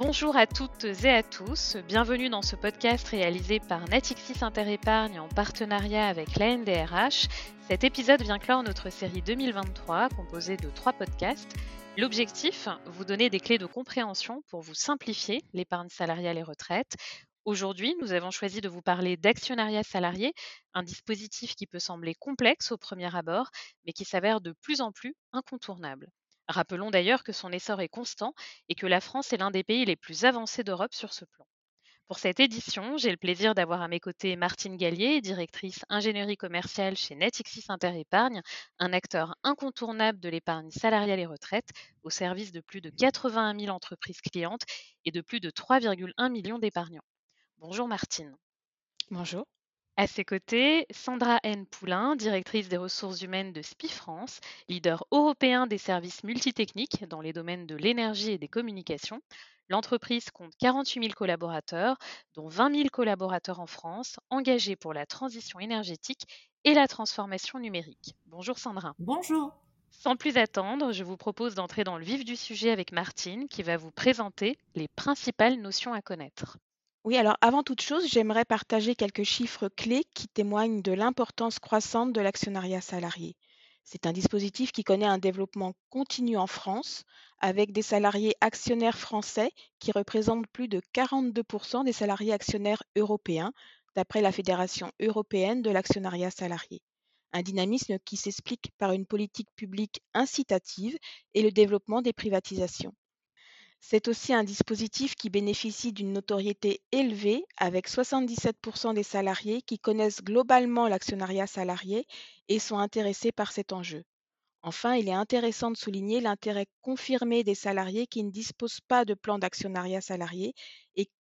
Bonjour à toutes et à tous, bienvenue dans ce podcast réalisé par Natixis Interépargne en partenariat avec l'ANDRH. Cet épisode vient clore notre série 2023 composée de trois podcasts. L'objectif, vous donner des clés de compréhension pour vous simplifier l'épargne salariale et retraite. Aujourd'hui, nous avons choisi de vous parler d'actionnariat salarié, un dispositif qui peut sembler complexe au premier abord, mais qui s'avère de plus en plus incontournable. Rappelons d'ailleurs que son essor est constant et que la France est l'un des pays les plus avancés d'Europe sur ce plan. Pour cette édition, j'ai le plaisir d'avoir à mes côtés Martine Gallier, directrice ingénierie commerciale chez Netixis Interépargne, un acteur incontournable de l'épargne salariale et retraite, au service de plus de 81 000 entreprises clientes et de plus de 3,1 millions d'épargnants. Bonjour Martine. Bonjour. À ses côtés, Sandra N. Poulain, directrice des ressources humaines de SPI France, leader européen des services multitechniques dans les domaines de l'énergie et des communications. L'entreprise compte 48 000 collaborateurs, dont 20 000 collaborateurs en France, engagés pour la transition énergétique et la transformation numérique. Bonjour Sandra. Bonjour. Sans plus attendre, je vous propose d'entrer dans le vif du sujet avec Martine qui va vous présenter les principales notions à connaître. Oui, alors avant toute chose, j'aimerais partager quelques chiffres clés qui témoignent de l'importance croissante de l'actionnariat salarié. C'est un dispositif qui connaît un développement continu en France, avec des salariés actionnaires français qui représentent plus de 42% des salariés actionnaires européens, d'après la Fédération européenne de l'actionnariat salarié. Un dynamisme qui s'explique par une politique publique incitative et le développement des privatisations. C'est aussi un dispositif qui bénéficie d'une notoriété élevée avec 77% des salariés qui connaissent globalement l'actionnariat salarié et sont intéressés par cet enjeu. Enfin, il est intéressant de souligner l'intérêt confirmé des salariés qui ne disposent pas de plan d'actionnariat salarié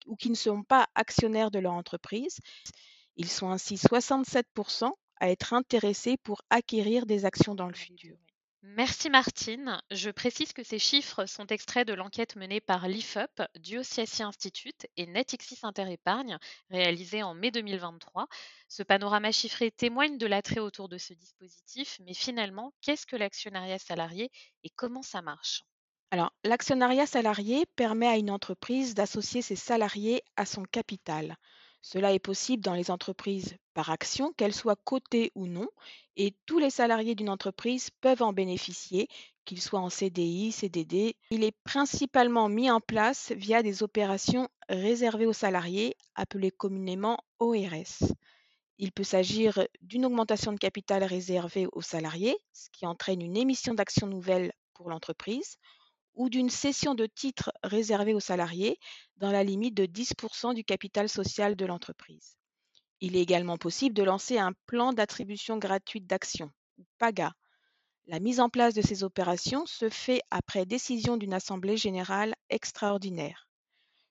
ou qui ne sont pas actionnaires de leur entreprise. Ils sont ainsi 67% à être intéressés pour acquérir des actions dans le futur. Merci Martine. Je précise que ces chiffres sont extraits de l'enquête menée par l'IFUP, Duociasi Institute et Netixis Interépargne, réalisée en mai 2023. Ce panorama chiffré témoigne de l'attrait autour de ce dispositif, mais finalement, qu'est-ce que l'actionnariat salarié et comment ça marche? Alors, l'actionnariat salarié permet à une entreprise d'associer ses salariés à son capital. Cela est possible dans les entreprises par action, qu'elles soient cotées ou non, et tous les salariés d'une entreprise peuvent en bénéficier, qu'ils soient en CDI, CDD. Il est principalement mis en place via des opérations réservées aux salariés, appelées communément ORS. Il peut s'agir d'une augmentation de capital réservée aux salariés, ce qui entraîne une émission d'actions nouvelles pour l'entreprise, ou d'une cession de titres réservés aux salariés dans la limite de 10% du capital social de l'entreprise. Il est également possible de lancer un plan d'attribution gratuite d'actions, ou PAGA. La mise en place de ces opérations se fait après décision d'une assemblée générale extraordinaire.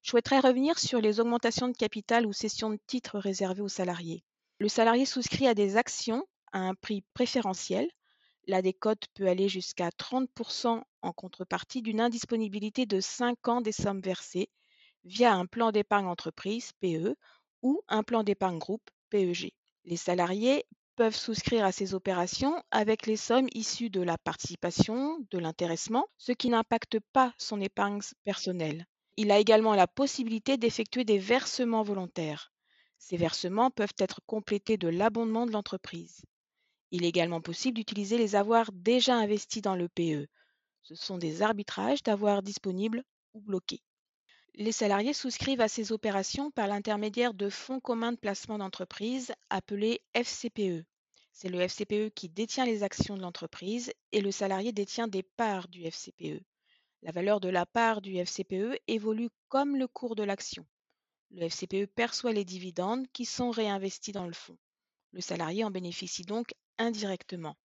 Je souhaiterais revenir sur les augmentations de capital ou cessions de titres réservés aux salariés. Le salarié souscrit à des actions à un prix préférentiel la décote peut aller jusqu'à 30% en contrepartie d'une indisponibilité de 5 ans des sommes versées via un plan d'épargne entreprise PE ou un plan d'épargne groupe PEG. Les salariés peuvent souscrire à ces opérations avec les sommes issues de la participation, de l'intéressement, ce qui n'impacte pas son épargne personnelle. Il a également la possibilité d'effectuer des versements volontaires. Ces versements peuvent être complétés de l'abondement de l'entreprise. Il est également possible d'utiliser les avoirs déjà investis dans le PE. Ce sont des arbitrages d'avoirs disponibles ou bloqués. Les salariés souscrivent à ces opérations par l'intermédiaire de fonds communs de placement d'entreprise appelés FCPE. C'est le FCPE qui détient les actions de l'entreprise et le salarié détient des parts du FCPE. La valeur de la part du FCPE évolue comme le cours de l'action. Le FCPE perçoit les dividendes qui sont réinvestis dans le fonds. Le salarié en bénéficie donc indirectement.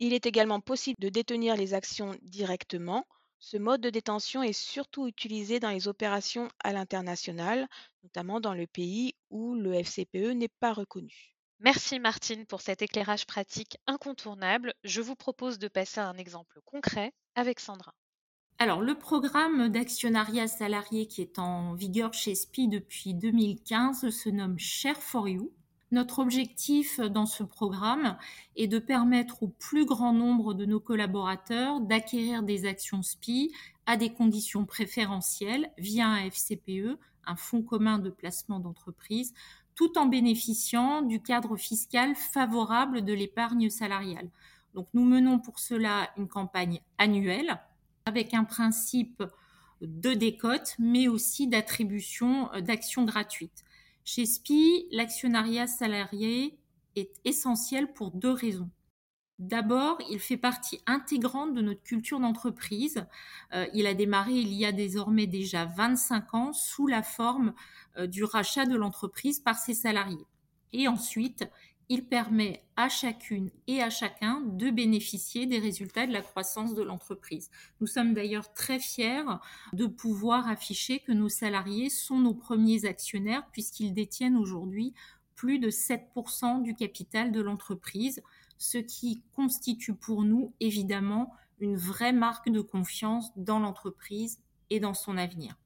Il est également possible de détenir les actions directement. Ce mode de détention est surtout utilisé dans les opérations à l'international, notamment dans le pays où le FCPE n'est pas reconnu. Merci Martine pour cet éclairage pratique incontournable. Je vous propose de passer à un exemple concret avec Sandra. Alors, le programme d'actionnariat salarié qui est en vigueur chez SPI depuis 2015 se nomme Share for You. Notre objectif dans ce programme est de permettre au plus grand nombre de nos collaborateurs d'acquérir des actions SPI à des conditions préférentielles via un FCPE, un fonds commun de placement d'entreprise, tout en bénéficiant du cadre fiscal favorable de l'épargne salariale. Nous menons pour cela une campagne annuelle avec un principe de décote, mais aussi d'attribution d'actions gratuites. Chez SPI, l'actionnariat salarié est essentiel pour deux raisons. D'abord, il fait partie intégrante de notre culture d'entreprise. Euh, il a démarré il y a désormais déjà 25 ans sous la forme euh, du rachat de l'entreprise par ses salariés. Et ensuite, il permet à chacune et à chacun de bénéficier des résultats de la croissance de l'entreprise. Nous sommes d'ailleurs très fiers de pouvoir afficher que nos salariés sont nos premiers actionnaires puisqu'ils détiennent aujourd'hui plus de 7% du capital de l'entreprise, ce qui constitue pour nous évidemment une vraie marque de confiance dans l'entreprise et dans son avenir.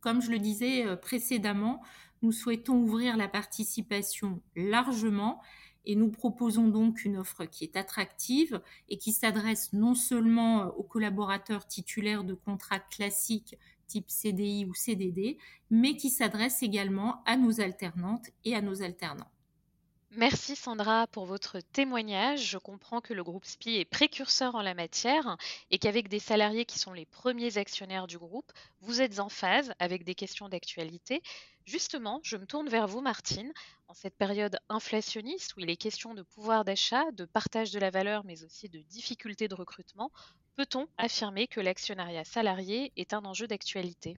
Comme je le disais euh, précédemment, nous souhaitons ouvrir la participation largement et nous proposons donc une offre qui est attractive et qui s'adresse non seulement euh, aux collaborateurs titulaires de contrats classiques type CDI ou CDD, mais qui s'adresse également à nos alternantes et à nos alternants. Merci Sandra pour votre témoignage. Je comprends que le groupe SPI est précurseur en la matière et qu'avec des salariés qui sont les premiers actionnaires du groupe, vous êtes en phase avec des questions d'actualité. Justement, je me tourne vers vous Martine. En cette période inflationniste où il est question de pouvoir d'achat, de partage de la valeur, mais aussi de difficultés de recrutement, peut-on affirmer que l'actionnariat salarié est un enjeu d'actualité?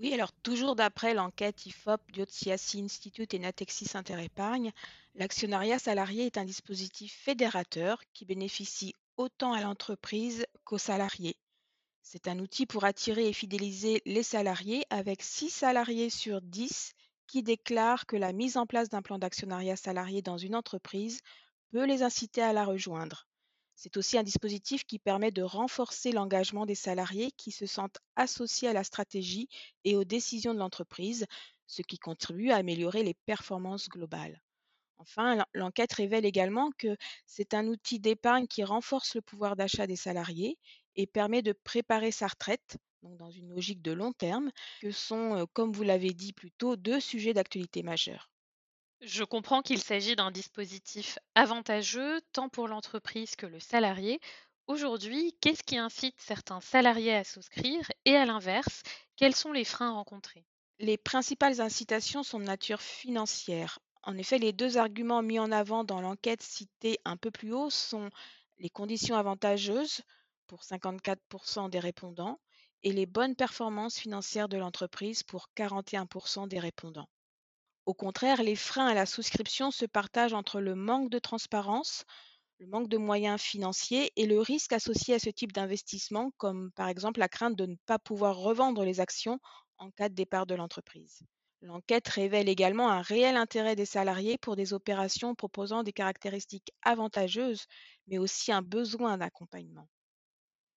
Oui, alors toujours d'après l'enquête IFOP, Diotsiassi Institute et Natexis Interépargne, l'actionnariat salarié est un dispositif fédérateur qui bénéficie autant à l'entreprise qu'aux salariés. C'est un outil pour attirer et fidéliser les salariés avec 6 salariés sur 10 qui déclarent que la mise en place d'un plan d'actionnariat salarié dans une entreprise peut les inciter à la rejoindre. C'est aussi un dispositif qui permet de renforcer l'engagement des salariés qui se sentent associés à la stratégie et aux décisions de l'entreprise, ce qui contribue à améliorer les performances globales. Enfin, l'enquête révèle également que c'est un outil d'épargne qui renforce le pouvoir d'achat des salariés et permet de préparer sa retraite, donc dans une logique de long terme, que sont, comme vous l'avez dit plus tôt, deux sujets d'actualité majeure. Je comprends qu'il s'agit d'un dispositif avantageux tant pour l'entreprise que le salarié. Aujourd'hui, qu'est-ce qui incite certains salariés à souscrire et à l'inverse, quels sont les freins rencontrés? Les principales incitations sont de nature financière. En effet, les deux arguments mis en avant dans l'enquête citée un peu plus haut sont les conditions avantageuses pour 54% des répondants et les bonnes performances financières de l'entreprise pour 41% des répondants. Au contraire, les freins à la souscription se partagent entre le manque de transparence, le manque de moyens financiers et le risque associé à ce type d'investissement, comme par exemple la crainte de ne pas pouvoir revendre les actions en cas de départ de l'entreprise. L'enquête révèle également un réel intérêt des salariés pour des opérations proposant des caractéristiques avantageuses, mais aussi un besoin d'accompagnement.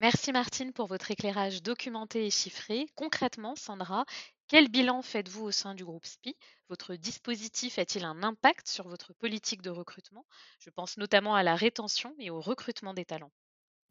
Merci Martine pour votre éclairage documenté et chiffré. Concrètement, Sandra, quel bilan faites-vous au sein du groupe SPI Votre dispositif a-t-il un impact sur votre politique de recrutement? Je pense notamment à la rétention et au recrutement des talents.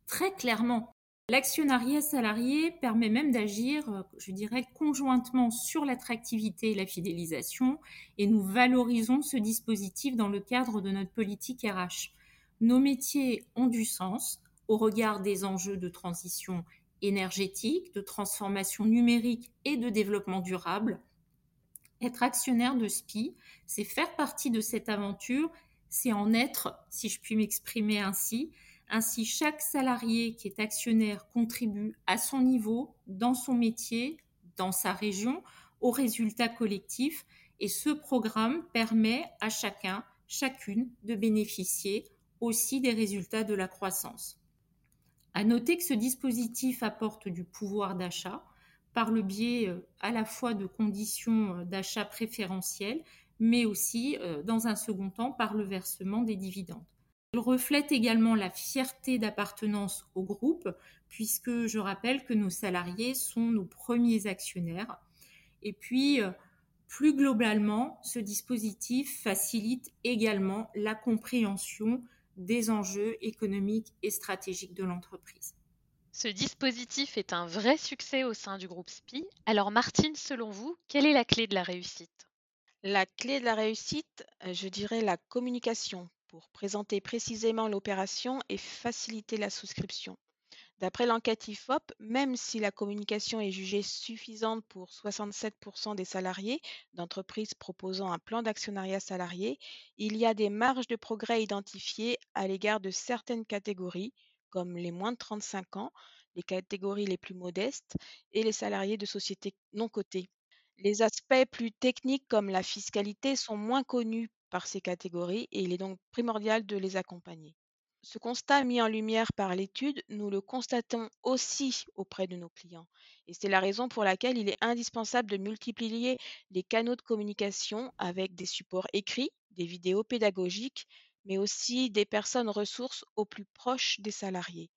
Très clairement, l'actionnariat salarié permet même d'agir, euh, je dirais, conjointement sur l'attractivité et la fidélisation, et nous valorisons ce dispositif dans le cadre de notre politique RH. Nos métiers ont du sens au regard des enjeux de transition énergétique, de transformation numérique et de développement durable. Être actionnaire de SPI, c'est faire partie de cette aventure, c'est en être, si je puis m'exprimer ainsi. Ainsi, chaque salarié qui est actionnaire contribue à son niveau, dans son métier, dans sa région, aux résultats collectifs. Et ce programme permet à chacun, chacune, de bénéficier aussi des résultats de la croissance. À noter que ce dispositif apporte du pouvoir d'achat par le biais euh, à la fois de conditions euh, d'achat préférentielles, mais aussi, euh, dans un second temps, par le versement des dividendes. Il reflète également la fierté d'appartenance au groupe, puisque je rappelle que nos salariés sont nos premiers actionnaires. Et puis, plus globalement, ce dispositif facilite également la compréhension des enjeux économiques et stratégiques de l'entreprise. Ce dispositif est un vrai succès au sein du groupe SPI. Alors Martine, selon vous, quelle est la clé de la réussite? La clé de la réussite, euh, je dirais la communication pour présenter précisément l'opération et faciliter la souscription. D'après l'enquête IFOP, même si la communication est jugée suffisante pour 67% des salariés d'entreprises proposant un plan d'actionnariat salarié, il y a des marges de progrès identifiées à l'égard de certaines catégories, comme les moins de 35 ans, les catégories les plus modestes et les salariés de sociétés non cotées. Les aspects plus techniques comme la fiscalité sont moins connus par ces catégories et il est donc primordial de les accompagner. Ce constat mis en lumière par l'étude, nous le constatons aussi auprès de nos clients. Et c'est la raison pour laquelle il est indispensable de multiplier les canaux de communication avec des supports écrits, des vidéos pédagogiques, mais aussi des personnes ressources au plus proche des salariés.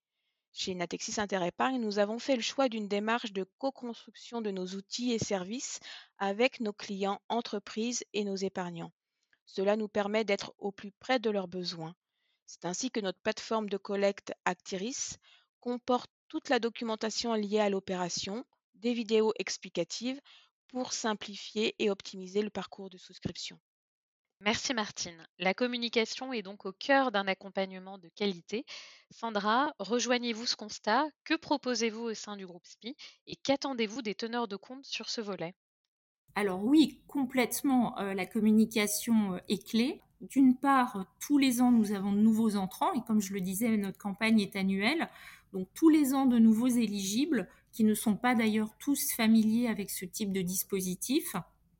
Chez Natexis Interépargne, nous avons fait le choix d'une démarche de co-construction de nos outils et services avec nos clients, entreprises et nos épargnants. Cela nous permet d'être au plus près de leurs besoins. C'est ainsi que notre plateforme de collecte Actiris comporte toute la documentation liée à l'opération, des vidéos explicatives pour simplifier et optimiser le parcours de souscription. Merci Martine. La communication est donc au cœur d'un accompagnement de qualité. Sandra, rejoignez-vous ce constat Que proposez-vous au sein du groupe SPI et qu'attendez-vous des teneurs de compte sur ce volet? Alors oui, complètement, euh, la communication euh, est clé. D'une part, tous les ans, nous avons de nouveaux entrants et comme je le disais, notre campagne est annuelle. Donc tous les ans, de nouveaux éligibles qui ne sont pas d'ailleurs tous familiers avec ce type de dispositif.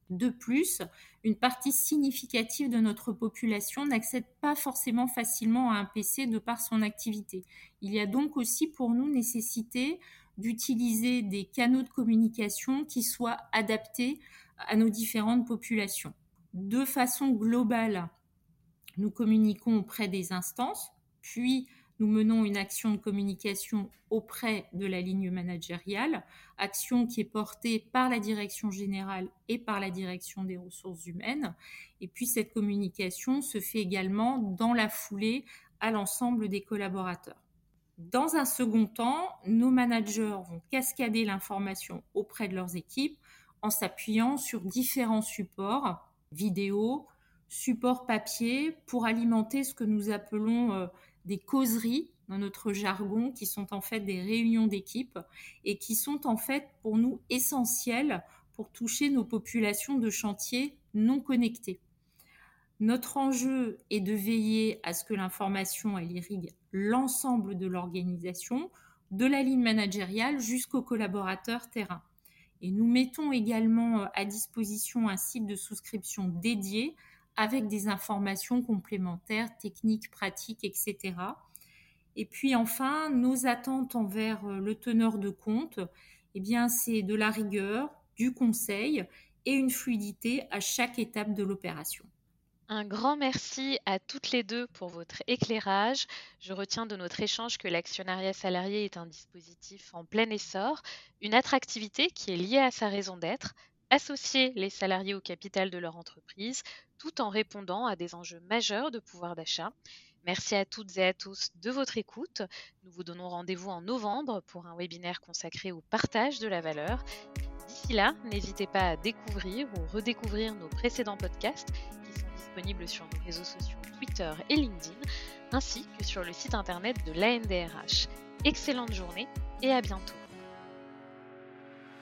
De plus, une partie significative de notre population n'accède pas forcément facilement à un PC de par son activité. Il y a donc aussi pour nous nécessité d'utiliser des canaux de communication qui soient adaptés à nos différentes populations. De façon globale, nous communiquons auprès des instances, puis nous menons une action de communication auprès de la ligne managériale, action qui est portée par la direction générale et par la direction des ressources humaines. Et puis cette communication se fait également dans la foulée à l'ensemble des collaborateurs. Dans un second temps, nos managers vont cascader l'information auprès de leurs équipes en s'appuyant sur différents supports, vidéo, support papier pour alimenter ce que nous appelons euh, des causeries dans notre jargon, qui sont en fait des réunions d'équipe et qui sont en fait pour nous essentielles pour toucher nos populations de chantier non connectées. Notre enjeu est de veiller à ce que l'information irrigue l'ensemble de l'organisation, de la ligne managériale jusqu'aux collaborateurs terrain. Et nous mettons également euh, à disposition un site de souscription dédié avec des informations complémentaires, techniques, pratiques, etc. Et puis enfin, nos attentes envers euh, le teneur de compte, eh bien, c'est de la rigueur, du conseil et une fluidité à chaque étape de l'opération. Un grand merci à toutes les deux pour votre éclairage. Je retiens de notre échange que l'actionnariat salarié est un dispositif en plein essor, une attractivité qui est liée à sa raison d'être, associer les salariés au capital de leur entreprise, tout en répondant à des enjeux majeurs de pouvoir d'achat. Merci à toutes et à tous de votre écoute. Nous vous donnons rendez-vous en novembre pour un webinaire consacré au partage de la valeur. D'ici là, n'hésitez pas à découvrir ou redécouvrir nos précédents podcasts sur nos réseaux sociaux Twitter et LinkedIn, ainsi que sur le site internet de l'ANDRH. Excellente journée et à bientôt.